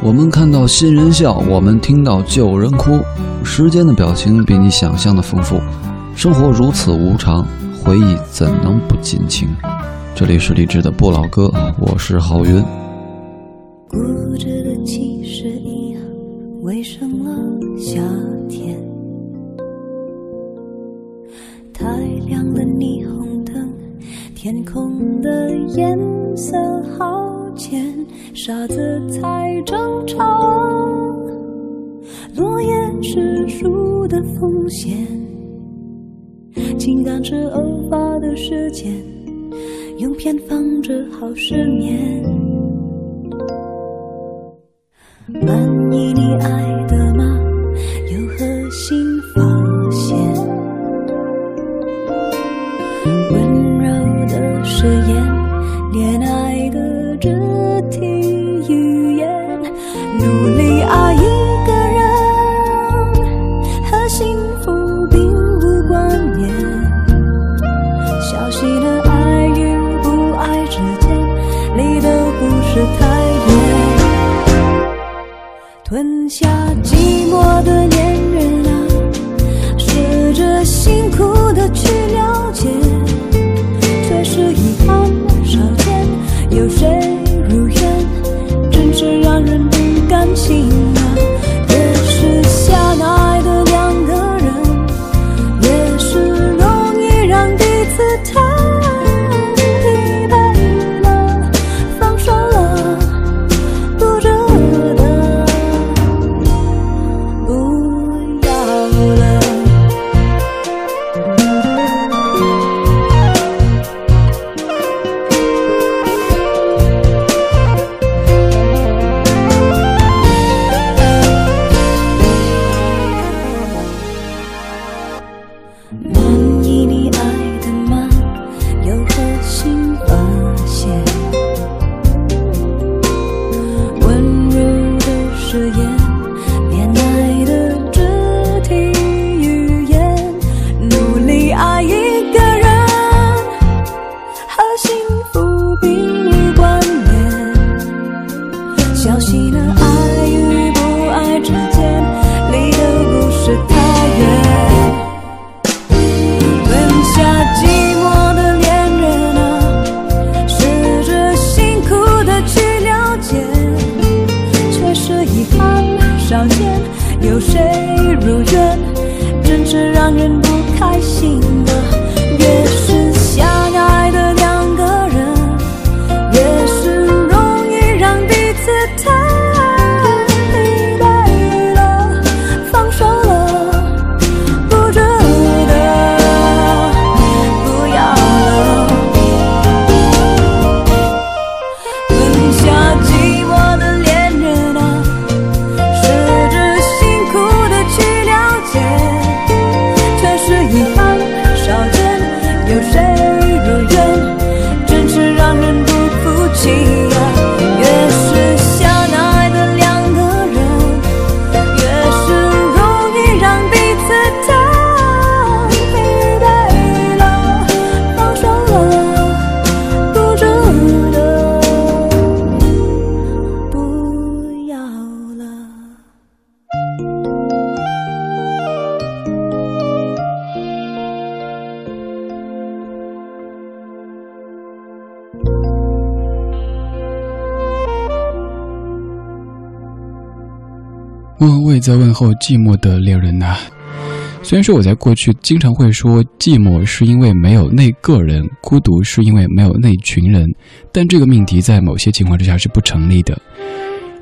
我们看到新人笑，我们听到旧人哭。时间的表情比你想象的丰富，生活如此无常，回忆怎能不尽情？这里是励志的不老歌，我是郝云。固执的其实一样，为什么夏天？太亮的霓虹灯，天空的颜色好前，傻子才争吵。落叶是树的风险，情感是偶发的事件，用偏方治好失眠。满意你爱的努在问候寂寞的恋人呢、虽然说我在过去经常会说寂寞是因为没有那个人，孤独是因为没有那群人，但这个命题在某些情况之下是不成立的。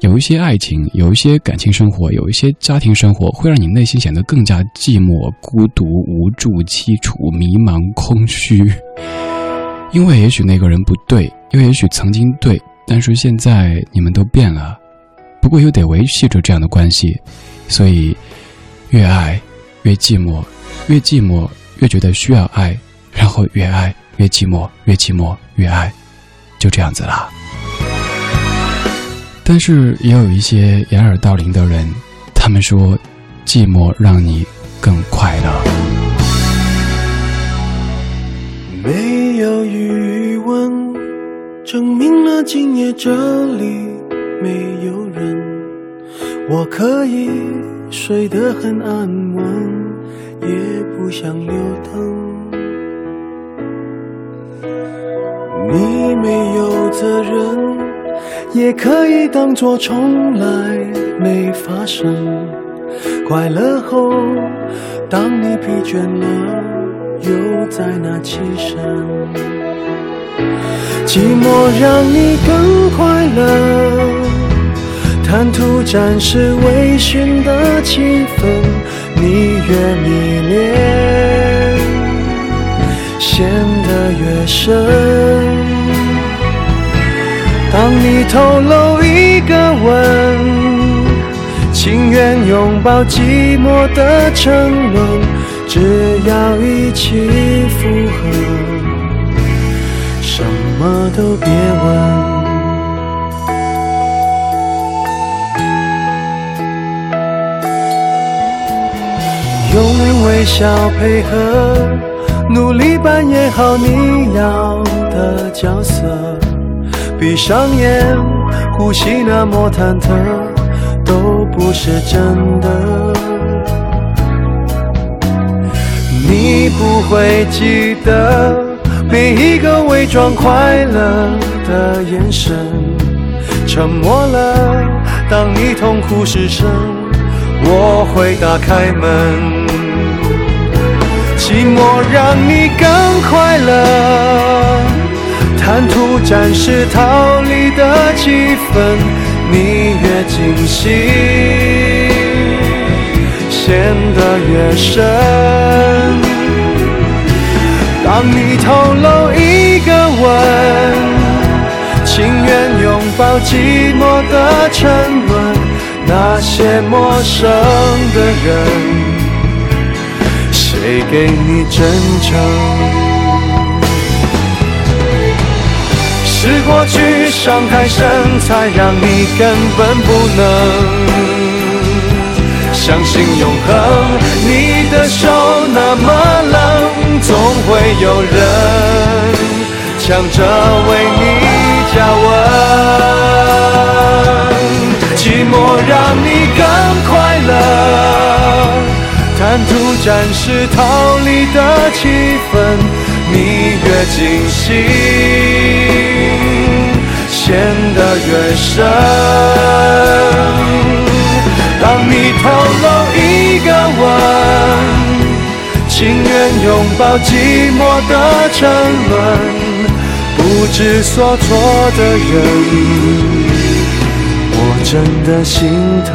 有一些爱情，有一些感情生活，有一些家庭生活，会让你内心显得更加寂寞、孤独、无助、凄楚、迷茫、空虚。因为也许那个人不对，又也许曾经对，但是现在你们都变了。不过又得维系着这样的关系，所以越爱越寂寞，越寂寞越觉得需要爱，然后越爱越寂寞，越寂寞越爱，就这样子啦。但是也有一些掩耳盗铃的人，他们说，寂寞让你更快乐。没有余温，证明了今夜这里没有。我可以睡得很安稳，也不想留灯。你没有责任，也可以当作从来没发生。快乐后，当你疲倦了，又在那起身。寂寞让你更快乐，贪图暂时微醺的气氛，你越迷恋，陷得越深。当你透露一个吻，情愿拥抱寂寞的沉沦，只要一起附和，什么都别问。微笑配合，努力扮演好你要的角色。闭上眼，呼吸那么忐忑，都不是真的。你不会记得每一个伪装快乐的眼神，沉默了。当你痛哭失声，我会打开门。寂寞让你更快乐。贪图暂时逃离的气氛，你越惊喜，陷得越深。当你透露一个吻，情愿拥抱寂寞的沉沦。那些陌生的人，谁给你真诚？是过去伤太深，才让你根本不能相信永恒。你的手那么冷，总会有人抢着为你加温。寂寞让你更快乐，贪图暂时逃离的气氛，你越惊喜。陷得越深。当你透露一个吻，情愿拥抱寂寞的沉沦。不知所措的人，我真的心疼。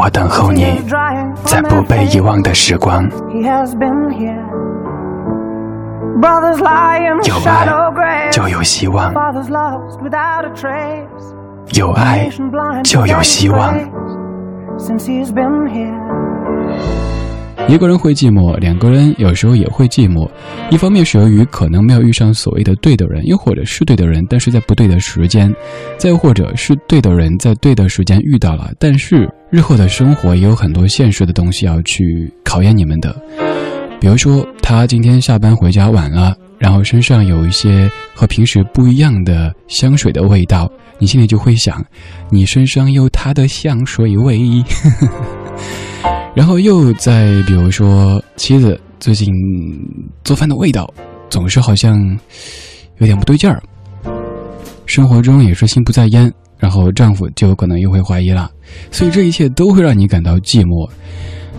我等候你，在不被遗忘的时光。有爱就有希望，有爱就有希望。一个人会寂寞，两个人有时候也会寂寞。一方面是由于可能没有遇上所谓的对的人，又或者是对的人，但是在不对的时间；再或者是对的人在对的时间遇到了，但是日后的生活也有很多现实的东西要去考验你们的。比如说，他今天下班回家晚了，然后身上有一些和平时不一样的香水的味道，你心里就会想，你身上有他的香水味。然后又再比如说，妻子最近做饭的味道总是好像有点不对劲儿，生活中也是心不在焉，然后丈夫就有可能又会怀疑了，所以这一切都会让你感到寂寞。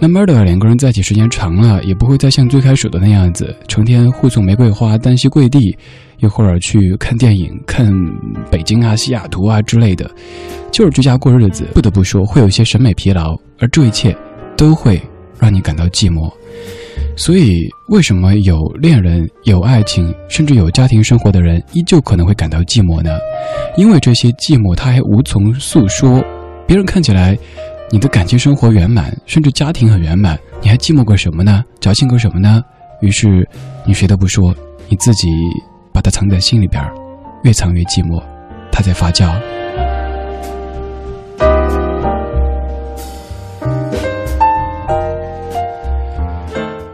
慢慢的，两个人在一起时间长了，也不会再像最开始的那样子，成天互送玫瑰花、单膝跪地，一会儿去看电影、看北京啊、西雅图啊之类的，就是居家过日子。不得不说，会有一些审美疲劳，而这一切都会让你感到寂寞。所以，为什么有恋人、有爱情，甚至有家庭生活的人，依旧可能会感到寂寞呢？因为这些寂寞，他还无从诉说。别人看起来，你的感情生活圆满，甚至家庭很圆满，你还寂寞过什么呢？矫情过什么呢？于是，你谁都不说，你自己把它藏在心里边，越藏越寂寞，它在发酵。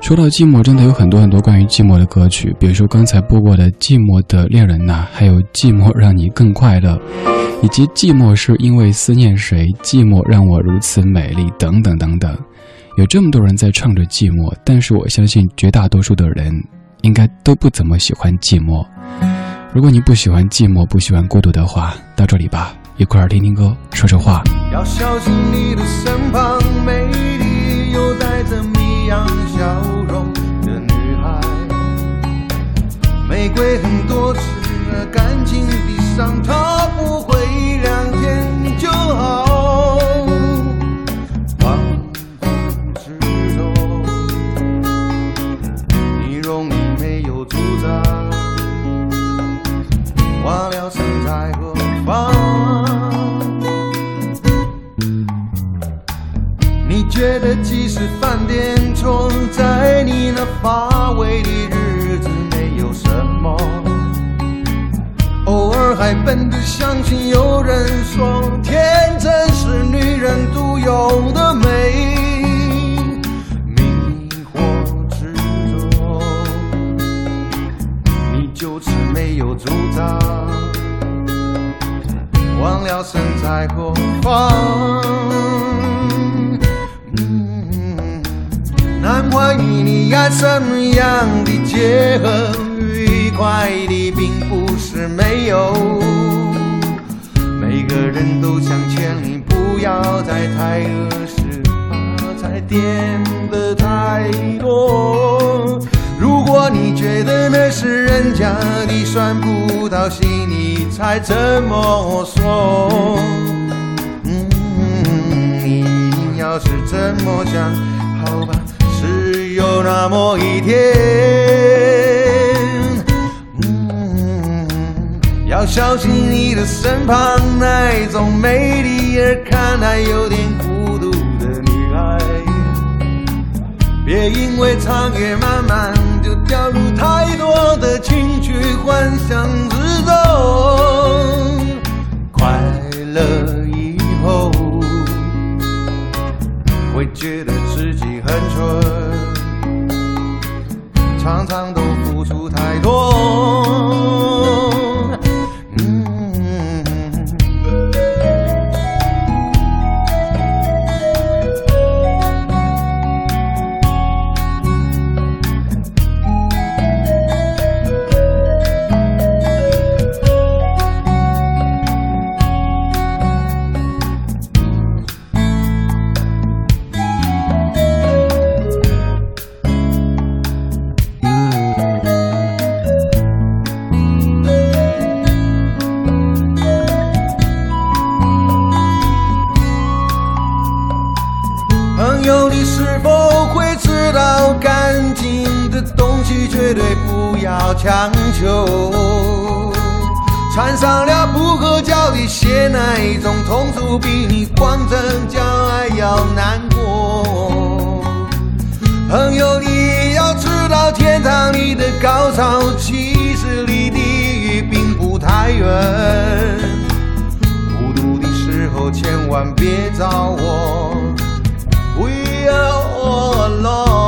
说到寂寞，真的有很多很多关于寂寞的歌曲，比如说刚才播过的《寂寞的恋人》呐，还有《寂寞让你更快乐》，以及《寂寞是因为思念谁》，《寂寞让我如此美丽》等等等等。有这么多人在唱着寂寞，但是我相信绝大多数的人应该都不怎么喜欢寂寞。如果你不喜欢寂寞，不喜欢孤独的话，到这里吧，一块儿听听歌，说说话。要小心你的身旁，美难怀与你爱什么样的结合，愉快的并不是没有。每个人都想劝你不要再太恶势，发财点的太多。如果你觉得那是人家的酸葡萄心，你才这么说。嗯，你要是这么想，好吧，某一天。嗯，要小心你的身旁那种美丽而看来有点孤独的女孩。别因为长夜漫漫，就掉入太多的情绪幻想之中。快乐以后，会觉得自己很蠢，常常都付出太多。强求。穿上了不合脚的鞋，那一种痛楚比你光着脚还要难过。朋友，你要知道，天堂里的高潮其实离地狱并不太远。孤独的时候千万别找我，We are all alone。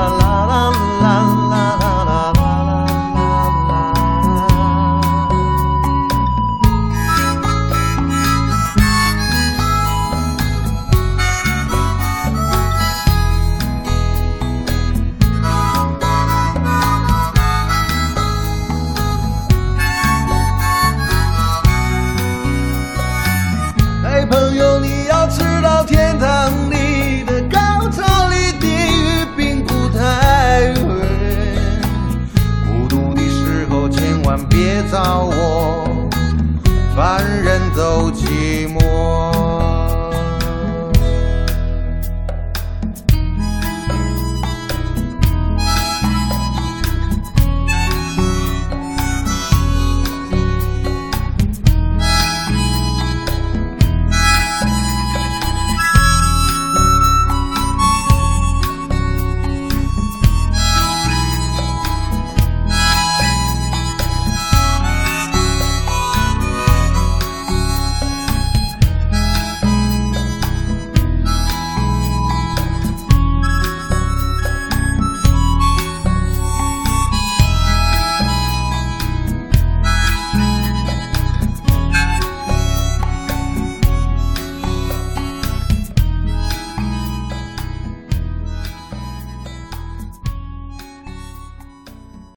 别找我，凡人走寂寞。